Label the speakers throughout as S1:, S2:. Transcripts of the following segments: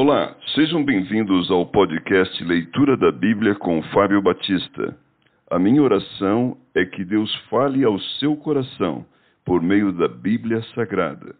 S1: Olá, sejam bem-vindos ao podcast Leitura da Bíblia com Fábio Batista. A minha oração é que Deus fale ao seu coração por meio da Bíblia Sagrada.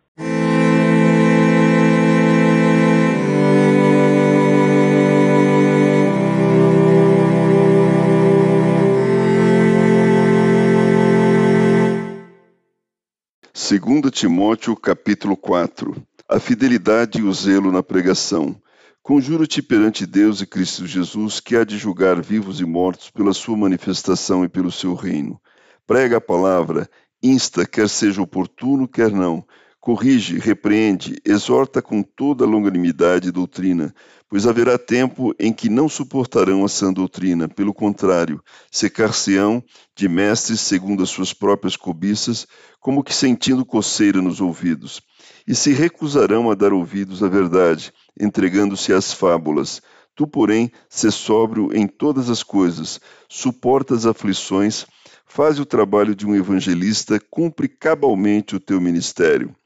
S1: Segundo Timóteo, capítulo 4 a fidelidade e o zelo na pregação. Conjuro-te perante Deus e Cristo Jesus, que há de julgar vivos e mortos pela sua manifestação e pelo seu reino. Prega a palavra, insta, quer seja oportuno, quer não. Corrige, repreende, exorta com toda longanimidade e doutrina, pois haverá tempo em que não suportarão a sã doutrina, pelo contrário, secar-se-ão de mestres segundo as suas próprias cobiças, como que sentindo coceira nos ouvidos e se recusarão a dar ouvidos à verdade, entregando-se às fábulas. Tu, porém, sê sóbrio em todas as coisas, suporta as aflições, faz o trabalho de um evangelista, cumpre cabalmente o teu ministério.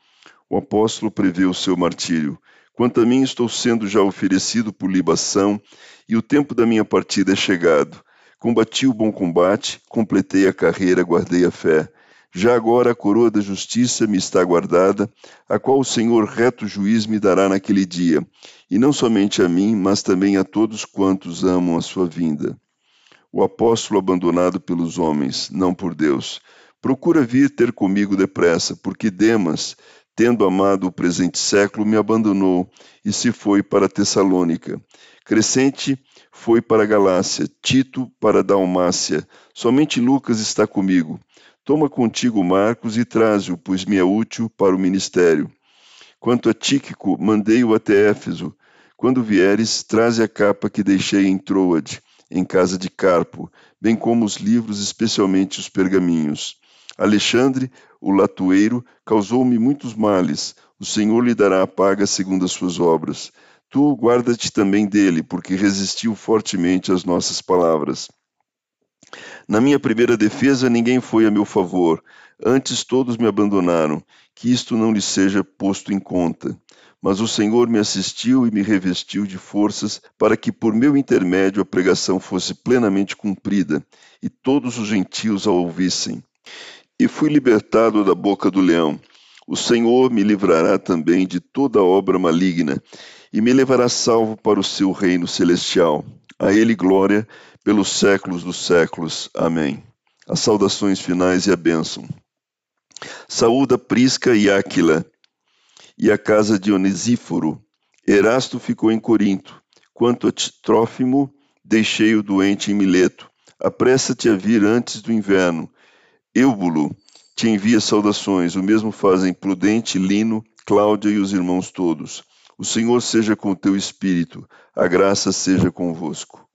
S1: O apóstolo prevê o seu martírio. Quanto a mim, estou sendo já oferecido por libação, e o tempo da minha partida é chegado. Combati o bom combate, completei a carreira, guardei a fé. Já agora a coroa da justiça me está guardada, a qual o Senhor reto juiz me dará naquele dia, e não somente a mim, mas também a todos quantos amam a sua vinda. O apóstolo abandonado pelos homens, não por Deus, procura vir ter comigo depressa, porque Demas, tendo amado o presente século, me abandonou e se foi para Tessalônica. Crescente foi para Galácia, Tito para Dalmácia. Somente Lucas está comigo. Toma contigo Marcos e traze-o, pois me é útil para o ministério. Quanto a Tíquico, mandei-o até Éfeso. Quando vieres, traze a capa que deixei em Troade, em casa de Carpo, bem como os livros, especialmente os pergaminhos. Alexandre, o latoeiro, causou-me muitos males. O Senhor lhe dará a paga segundo as suas obras. Tu guarda-te também dele, porque resistiu fortemente às nossas palavras. Na minha primeira defesa, ninguém foi a meu favor, antes todos me abandonaram, que isto não lhe seja posto em conta. Mas o Senhor me assistiu e me revestiu de forças para que por meu intermédio a pregação fosse plenamente cumprida e todos os gentios a ouvissem. E fui libertado da boca do leão. O Senhor me livrará também de toda obra maligna e me levará salvo para o seu reino celestial. A ele glória pelos séculos dos séculos. Amém. As saudações finais e a bênção. Saúda Prisca e Áquila e a casa de Onesíforo. Erasto ficou em Corinto. Quanto a Trófimo, deixei o doente em Mileto. Apressa-te a vir antes do inverno. Eubulo te envia saudações. O mesmo fazem Prudente, Lino, Cláudia e os irmãos todos. O Senhor seja com o teu espírito. A graça seja convosco.